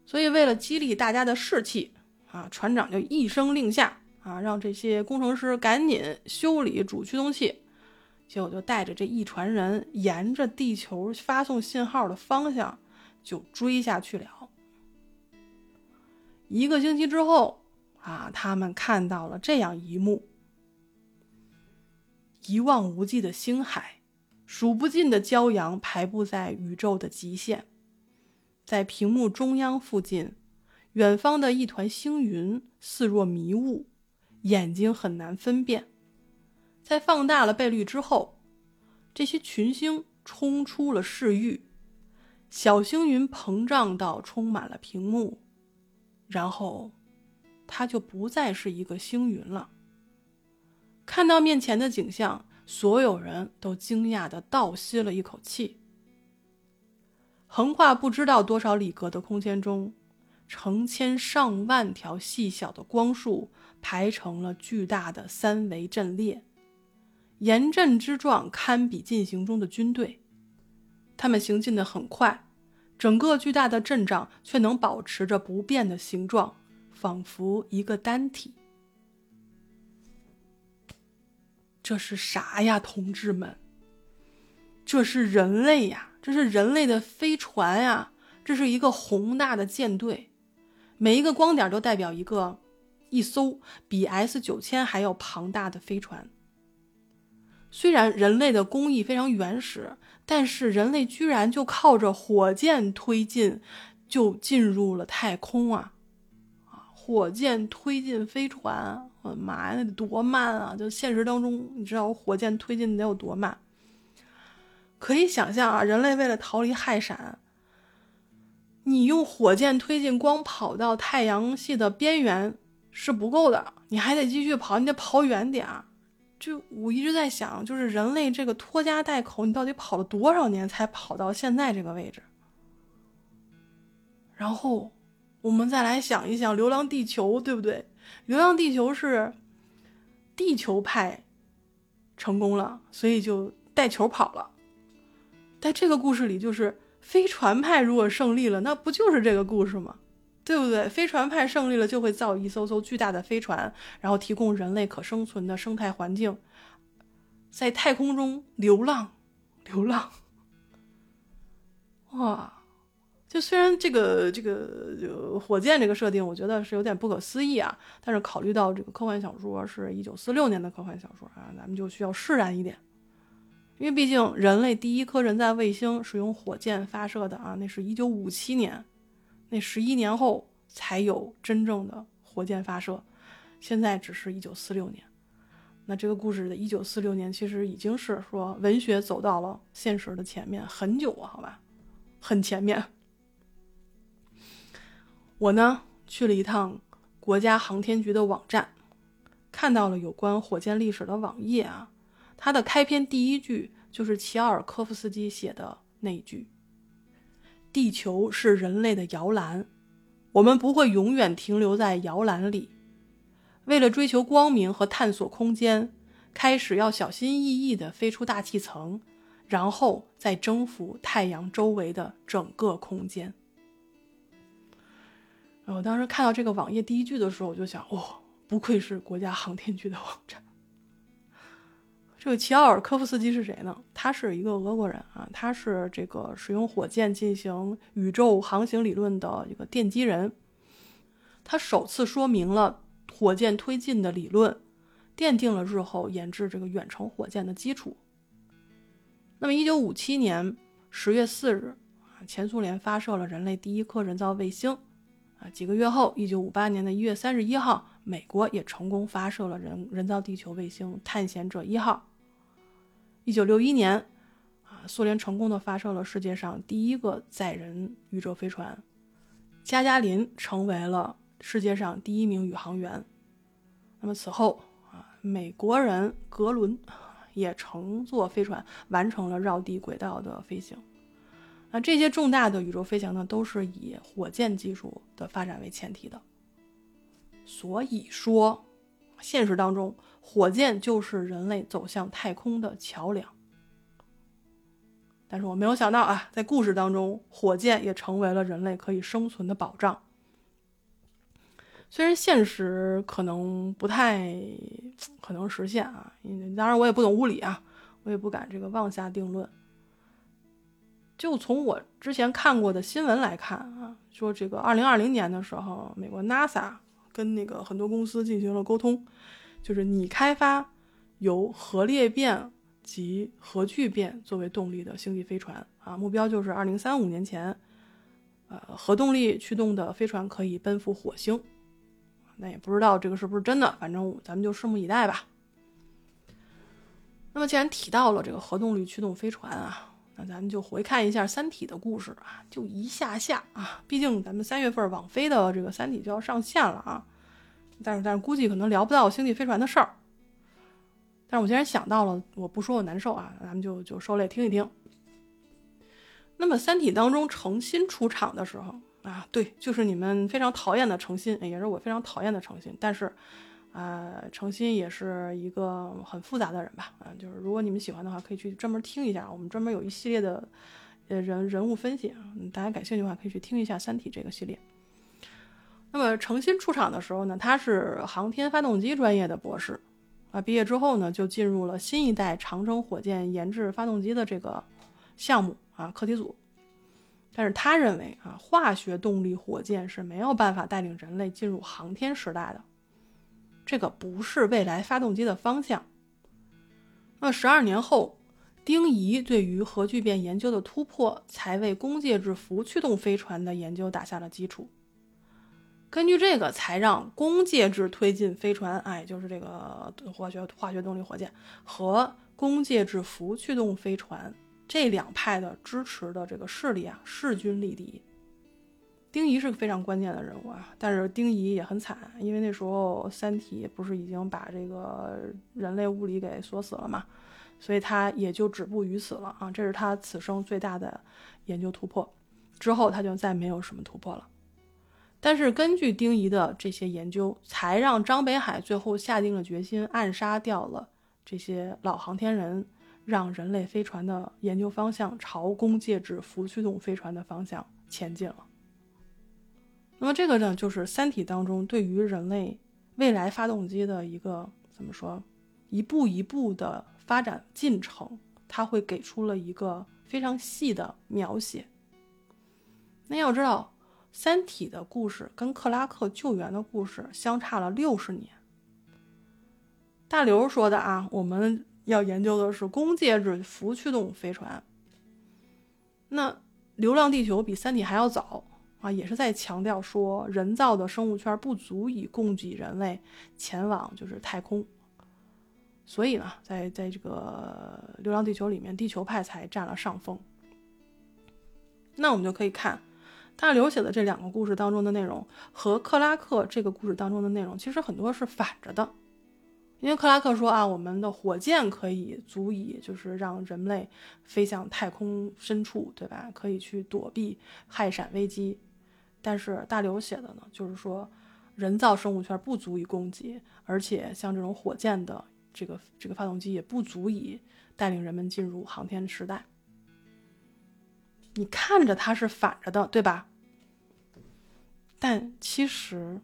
所以为了激励大家的士气啊，船长就一声令下啊，让这些工程师赶紧修理主驱动器，结果就带着这一船人沿着地球发送信号的方向就追下去了。一个星期之后。啊！他们看到了这样一幕：一望无际的星海，数不尽的骄阳排布在宇宙的极限。在屏幕中央附近，远方的一团星云似若迷雾，眼睛很难分辨。在放大了倍率之后，这些群星冲出了视域，小星云膨胀到充满了屏幕，然后。它就不再是一个星云了。看到面前的景象，所有人都惊讶的倒吸了一口气。横跨不知道多少里格的空间中，成千上万条细小的光束排成了巨大的三维阵列，严阵之状堪比进行中的军队。他们行进的很快，整个巨大的阵仗却能保持着不变的形状。仿佛一个单体，这是啥呀，同志们？这是人类呀，这是人类的飞船呀，这是一个宏大的舰队，每一个光点都代表一个一艘比 S 九千还要庞大的飞船。虽然人类的工艺非常原始，但是人类居然就靠着火箭推进，就进入了太空啊！火箭推进飞船，我的妈呀，那得多慢啊！就现实当中，你知道火箭推进得有多慢？可以想象啊，人类为了逃离氦闪，你用火箭推进，光跑到太阳系的边缘是不够的，你还得继续跑，你得跑远点儿。就我一直在想，就是人类这个拖家带口，你到底跑了多少年才跑到现在这个位置？然后我们再来想一想《流浪地球》，对不对？《流浪地球》是地球派成功了，所以就带球跑了。在这个故事里，就是飞船派如果胜利了，那不就是这个故事吗？对不对？飞船派胜利了，就会造一艘艘巨大的飞船，然后提供人类可生存的生态环境，在太空中流浪，流浪。哇！就虽然这个这个火箭这个设定，我觉得是有点不可思议啊，但是考虑到这个科幻小说是一九四六年的科幻小说啊，咱们就需要释然一点，因为毕竟人类第一颗人造卫星是用火箭发射的啊，那是一九五七年。那十一年后才有真正的火箭发射，现在只是一九四六年。那这个故事的一九四六年其实已经是说文学走到了现实的前面很久啊，好吧，很前面。我呢去了一趟国家航天局的网站，看到了有关火箭历史的网页啊，它的开篇第一句就是齐奥尔科夫斯基写的那一句。地球是人类的摇篮，我们不会永远停留在摇篮里。为了追求光明和探索空间，开始要小心翼翼地飞出大气层，然后再征服太阳周围的整个空间。我当时看到这个网页第一句的时候，我就想：哦，不愧是国家航天局的网站。这个齐奥尔科夫斯基是谁呢？他是一个俄国人啊，他是这个使用火箭进行宇宙航行理论的一个奠基人。他首次说明了火箭推进的理论，奠定了日后研制这个远程火箭的基础。那么，一九五七年十月四日啊，前苏联发射了人类第一颗人造卫星啊。几个月后，一九五八年的一月三十一号，美国也成功发射了人人造地球卫星探险者一号。一九六一年，啊，苏联成功的发射了世界上第一个载人宇宙飞船，加加林成为了世界上第一名宇航员。那么此后，啊，美国人格伦也乘坐飞船完成了绕地轨道的飞行。那这些重大的宇宙飞行呢，都是以火箭技术的发展为前提的。所以说，现实当中。火箭就是人类走向太空的桥梁，但是我没有想到啊，在故事当中，火箭也成为了人类可以生存的保障。虽然现实可能不太可能实现啊，当然我也不懂物理啊，我也不敢这个妄下定论。就从我之前看过的新闻来看啊，说这个二零二零年的时候，美国 NASA 跟那个很多公司进行了沟通。就是你开发由核裂变及核聚变作为动力的星际飞船啊，目标就是二零三五年前，呃，核动力驱动的飞船可以奔赴火星。那也不知道这个是不是真的，反正咱们就拭目以待吧。那么既然提到了这个核动力驱动飞船啊，那咱们就回看一下《三体》的故事啊，就一下下啊，毕竟咱们三月份网飞的这个《三体》就要上线了啊。但是，但是估计可能聊不到星际飞船的事儿。但是我既然想到了，我不说我难受啊，咱们就就受累听一听。那么，《三体》当中程心出场的时候啊，对，就是你们非常讨厌的程心，也是我非常讨厌的程心。但是，啊，程心也是一个很复杂的人吧？啊，就是如果你们喜欢的话，可以去专门听一下，我们专门有一系列的呃人人物分析啊，大家感兴趣的话可以去听一下《三体》这个系列。那么程心出场的时候呢，他是航天发动机专业的博士，啊，毕业之后呢，就进入了新一代长征火箭研制发动机的这个项目啊课题组。但是他认为啊，化学动力火箭是没有办法带领人类进入航天时代的，这个不是未来发动机的方向。那十二年后，丁仪对于核聚变研究的突破，才为工介质氟驱动飞船的研究打下了基础。根据这个，才让工介质推进飞船，哎，就是这个化学化学动力火箭和工介质氟驱动飞船这两派的支持的这个势力啊，势均力敌。丁仪是个非常关键的人物啊，但是丁仪也很惨，因为那时候《三体》不是已经把这个人类物理给锁死了嘛，所以他也就止步于此了啊，这是他此生最大的研究突破，之后他就再没有什么突破了。但是根据丁仪的这些研究，才让张北海最后下定了决心，暗杀掉了这些老航天人，让人类飞船的研究方向朝工介质浮驱动飞船的方向前进了。那么这个呢，就是《三体》当中对于人类未来发动机的一个怎么说，一步一步的发展进程，它会给出了一个非常细的描写。那要知道，《三体》的故事跟克拉克救援的故事相差了六十年。大刘说的啊，我们要研究的是工介质浮驱动飞船。那《流浪地球》比《三体》还要早。啊，也是在强调说，人造的生物圈不足以供给人类前往就是太空，所以呢，在在这个《流浪地球》里面，地球派才占了上风。那我们就可以看大刘写的这两个故事当中的内容和克拉克这个故事当中的内容，其实很多是反着的。因为克拉克说啊，我们的火箭可以足以就是让人类飞向太空深处，对吧？可以去躲避氦闪危机。但是大刘写的呢，就是说，人造生物圈不足以供给，而且像这种火箭的这个这个发动机也不足以带领人们进入航天时代。你看着它是反着的，对吧？但其实，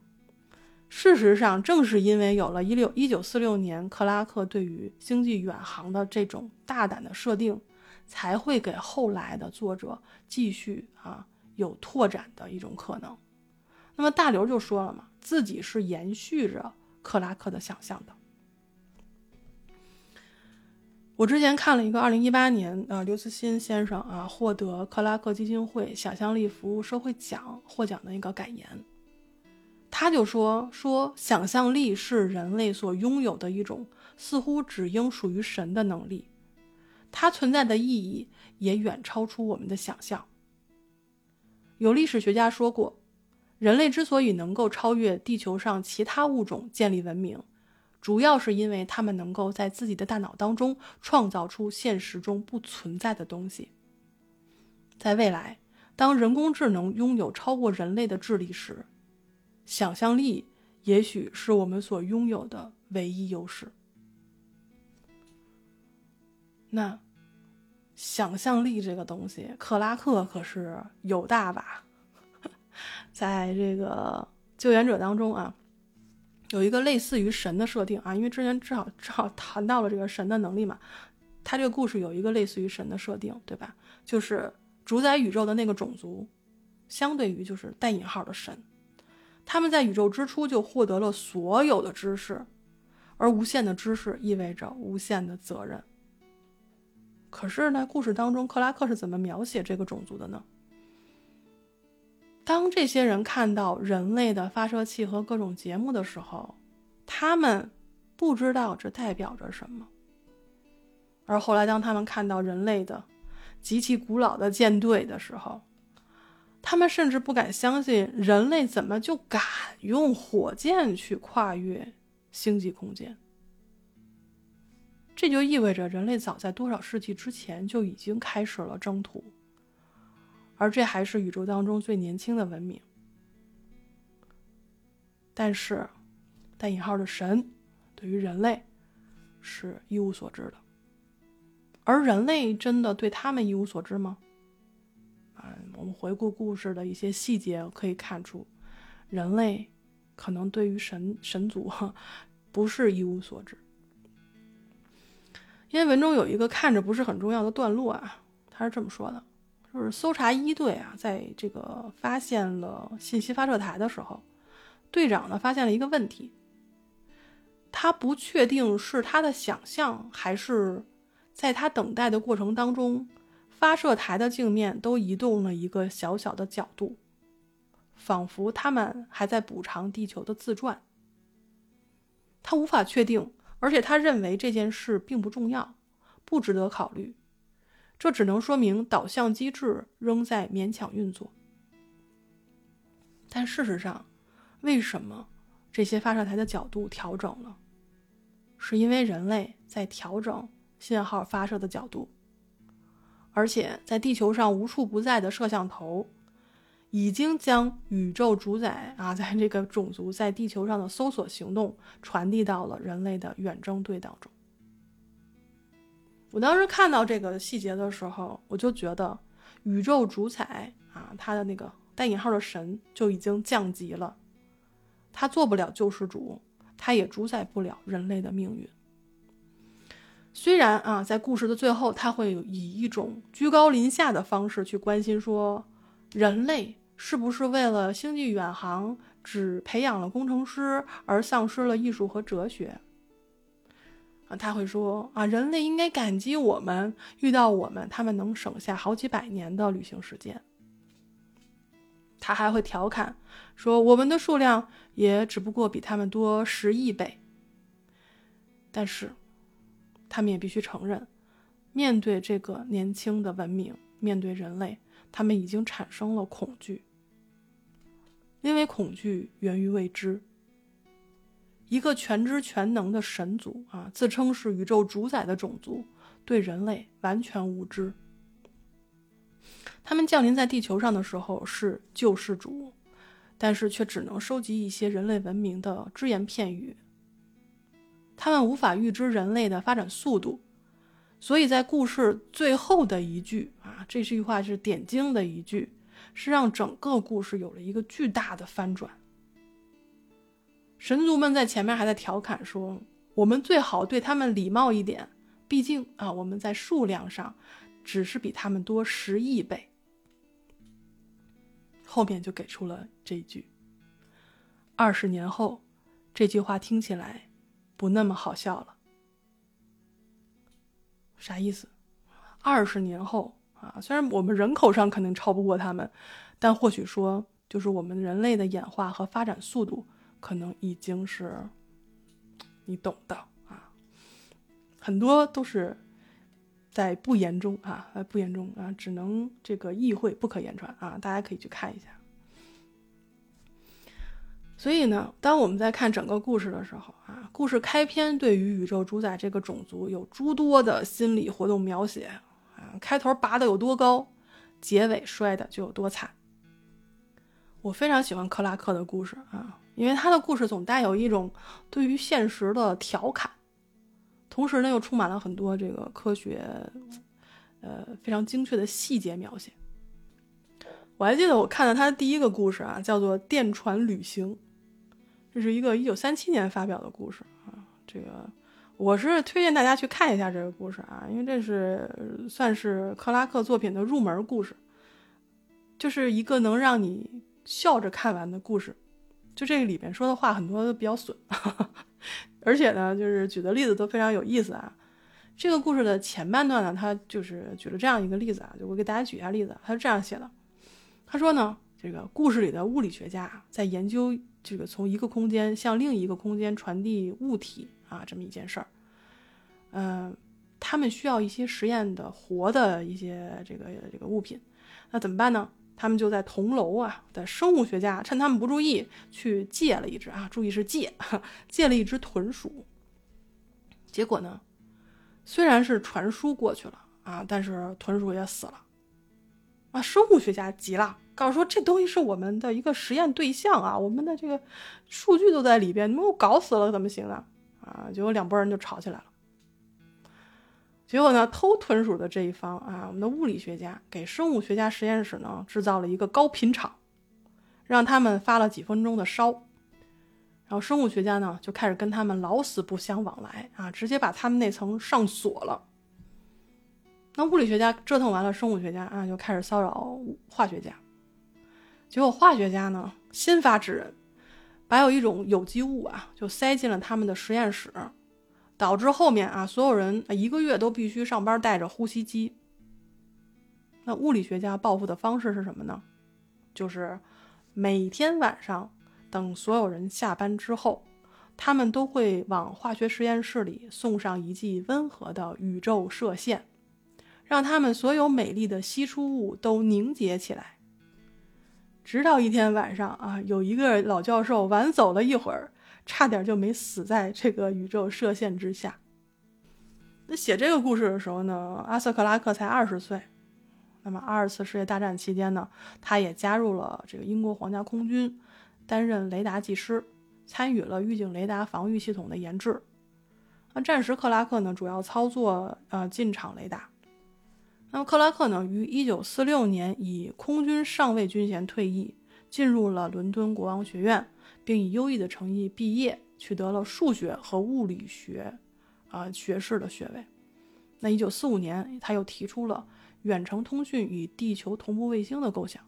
事实上，正是因为有了一六一九四六年克拉克对于星际远航的这种大胆的设定，才会给后来的作者继续啊。有拓展的一种可能，那么大刘就说了嘛，自己是延续着克拉克的想象的。我之前看了一个二零一八年啊，刘慈欣先生啊获得克拉克基金会想象力服务社会奖获奖的一个感言，他就说说想象力是人类所拥有的一种似乎只应属于神的能力，它存在的意义也远超出我们的想象。有历史学家说过，人类之所以能够超越地球上其他物种建立文明，主要是因为他们能够在自己的大脑当中创造出现实中不存在的东西。在未来，当人工智能拥有超过人类的智力时，想象力也许是我们所拥有的唯一优势。那。想象力这个东西，克拉克可是有大把。在这个救援者当中啊，有一个类似于神的设定啊，因为之前正好正好谈到了这个神的能力嘛，他这个故事有一个类似于神的设定，对吧？就是主宰宇宙的那个种族，相对于就是带引号的神，他们在宇宙之初就获得了所有的知识，而无限的知识意味着无限的责任。可是呢，故事当中克拉克是怎么描写这个种族的呢？当这些人看到人类的发射器和各种节目的时候，他们不知道这代表着什么。而后来，当他们看到人类的极其古老的舰队的时候，他们甚至不敢相信人类怎么就敢用火箭去跨越星际空间。这就意味着人类早在多少世纪之前就已经开始了征途，而这还是宇宙当中最年轻的文明。但是，带引号的神对于人类是一无所知的，而人类真的对他们一无所知吗？啊，我们回顾故事的一些细节可以看出，人类可能对于神神族不是一无所知。因为文中有一个看着不是很重要的段落啊，他是这么说的：，就是搜查一队啊，在这个发现了信息发射台的时候，队长呢发现了一个问题，他不确定是他的想象，还是在他等待的过程当中，发射台的镜面都移动了一个小小的角度，仿佛他们还在补偿地球的自转。他无法确定。而且他认为这件事并不重要，不值得考虑。这只能说明导向机制仍在勉强运作。但事实上，为什么这些发射台的角度调整了？是因为人类在调整信号发射的角度，而且在地球上无处不在的摄像头。已经将宇宙主宰啊，在这个种族在地球上的搜索行动传递到了人类的远征队当中。我当时看到这个细节的时候，我就觉得宇宙主宰啊，他的那个带引号的神就已经降级了，他做不了救世主，他也主宰不了人类的命运。虽然啊，在故事的最后，他会以一种居高临下的方式去关心说人类。是不是为了星际远航，只培养了工程师而丧失了艺术和哲学？他会说啊，人类应该感激我们，遇到我们，他们能省下好几百年的旅行时间。他还会调侃说，我们的数量也只不过比他们多十亿倍。但是，他们也必须承认，面对这个年轻的文明，面对人类，他们已经产生了恐惧。因为恐惧源于未知。一个全知全能的神族啊，自称是宇宙主宰的种族，对人类完全无知。他们降临在地球上的时候是救世主，但是却只能收集一些人类文明的只言片语。他们无法预知人类的发展速度，所以在故事最后的一句啊，这句话是点睛的一句。是让整个故事有了一个巨大的翻转。神族们在前面还在调侃说：“我们最好对他们礼貌一点，毕竟啊，我们在数量上只是比他们多十亿倍。”后面就给出了这一句。二十年后，这句话听起来不那么好笑了。啥意思？二十年后。啊，虽然我们人口上肯定超不过他们，但或许说，就是我们人类的演化和发展速度，可能已经是你懂的啊。很多都是在不言中啊，不言中啊，只能这个意会不可言传啊。大家可以去看一下。所以呢，当我们在看整个故事的时候啊，故事开篇对于宇宙主宰这个种族有诸多的心理活动描写啊。开头拔的有多高，结尾摔的就有多惨。我非常喜欢克拉克的故事啊，因为他的故事总带有一种对于现实的调侃，同时呢又充满了很多这个科学，呃非常精确的细节描写。我还记得我看的他的第一个故事啊，叫做《电船旅行》，这是一个一九三七年发表的故事啊，这个。我是推荐大家去看一下这个故事啊，因为这是算是克拉克作品的入门故事，就是一个能让你笑着看完的故事。就这个里面说的话很多都比较损，而且呢，就是举的例子都非常有意思啊。这个故事的前半段呢，他就是举了这样一个例子啊，就我给大家举一下例子，他是这样写的：他说呢，这个故事里的物理学家在研究这个从一个空间向另一个空间传递物体。啊，这么一件事儿，嗯，他们需要一些实验的活的一些这个这个物品，那怎么办呢？他们就在同楼啊的生物学家趁他们不注意去借了一只啊，注意是借，借了一只豚鼠。结果呢，虽然是传输过去了啊，但是豚鼠也死了。啊，生物学家急了，告诉说这东西是我们的一个实验对象啊，我们的这个数据都在里边，你们给我搞死了怎么行呢？啊，结果两拨人就吵起来了。结果呢，偷豚鼠的这一方啊，我们的物理学家给生物学家实验室呢制造了一个高频场，让他们发了几分钟的烧，然后生物学家呢就开始跟他们老死不相往来啊，直接把他们那层上锁了。那物理学家折腾完了，生物学家啊就开始骚扰化学家，结果化学家呢先发制人。把有一种有机物啊，就塞进了他们的实验室，导致后面啊所有人一个月都必须上班带着呼吸机。那物理学家报复的方式是什么呢？就是每天晚上等所有人下班之后，他们都会往化学实验室里送上一剂温和的宇宙射线，让他们所有美丽的析出物都凝结起来。直到一天晚上啊，有一个老教授晚走了一会儿，差点就没死在这个宇宙射线之下。那写这个故事的时候呢，阿瑟克拉克才二十岁。那么二次世界大战期间呢，他也加入了这个英国皇家空军，担任雷达技师，参与了预警雷达防御系统的研制。那战时克拉克呢，主要操作呃进场雷达。那么克拉克呢，于一九四六年以空军上尉军衔退役，进入了伦敦国王学院，并以优异的成绩毕业，取得了数学和物理学啊学士的学位。那一九四五年，他又提出了远程通讯与地球同步卫星的构想。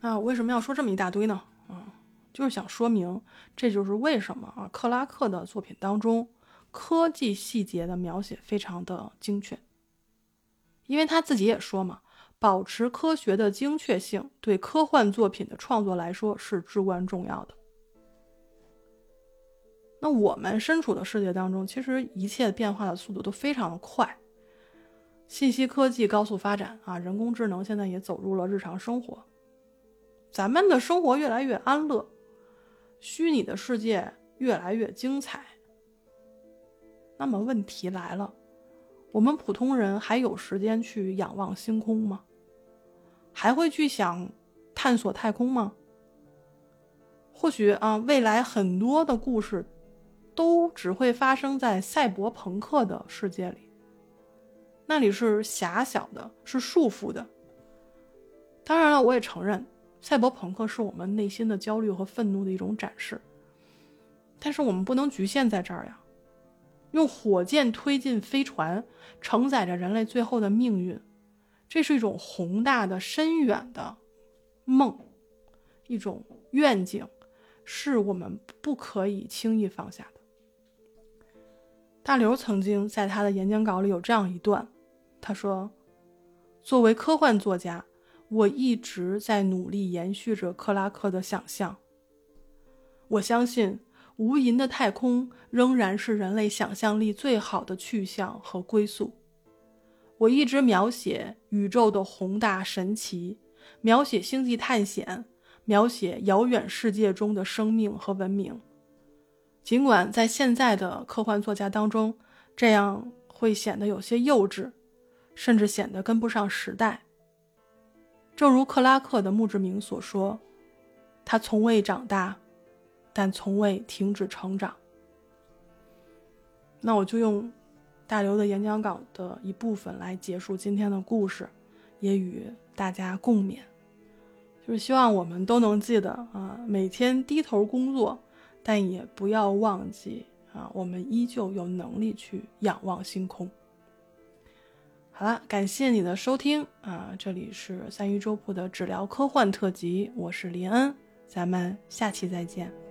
那为什么要说这么一大堆呢？嗯，就是想说明，这就是为什么啊，克拉克的作品当中科技细节的描写非常的精确。因为他自己也说嘛，保持科学的精确性对科幻作品的创作来说是至关重要的。那我们身处的世界当中，其实一切变化的速度都非常的快，信息科技高速发展啊，人工智能现在也走入了日常生活，咱们的生活越来越安乐，虚拟的世界越来越精彩。那么问题来了。我们普通人还有时间去仰望星空吗？还会去想探索太空吗？或许啊，未来很多的故事都只会发生在赛博朋克的世界里，那里是狭小的，是束缚的。当然了，我也承认，赛博朋克是我们内心的焦虑和愤怒的一种展示，但是我们不能局限在这儿呀。用火箭推进飞船，承载着人类最后的命运，这是一种宏大的、深远的梦，一种愿景，是我们不可以轻易放下的。大刘曾经在他的演讲稿里有这样一段，他说：“作为科幻作家，我一直在努力延续着克拉克的想象。我相信。”无垠的太空仍然是人类想象力最好的去向和归宿。我一直描写宇宙的宏大神奇，描写星际探险，描写遥远世界中的生命和文明。尽管在现在的科幻作家当中，这样会显得有些幼稚，甚至显得跟不上时代。正如克拉克的墓志铭所说：“他从未长大。”但从未停止成长。那我就用大刘的演讲稿的一部分来结束今天的故事，也与大家共勉。就是希望我们都能记得啊，每天低头工作，但也不要忘记啊，我们依旧有能力去仰望星空。好了，感谢你的收听啊，这里是三鱼粥铺的治疗科幻特辑，我是林恩，咱们下期再见。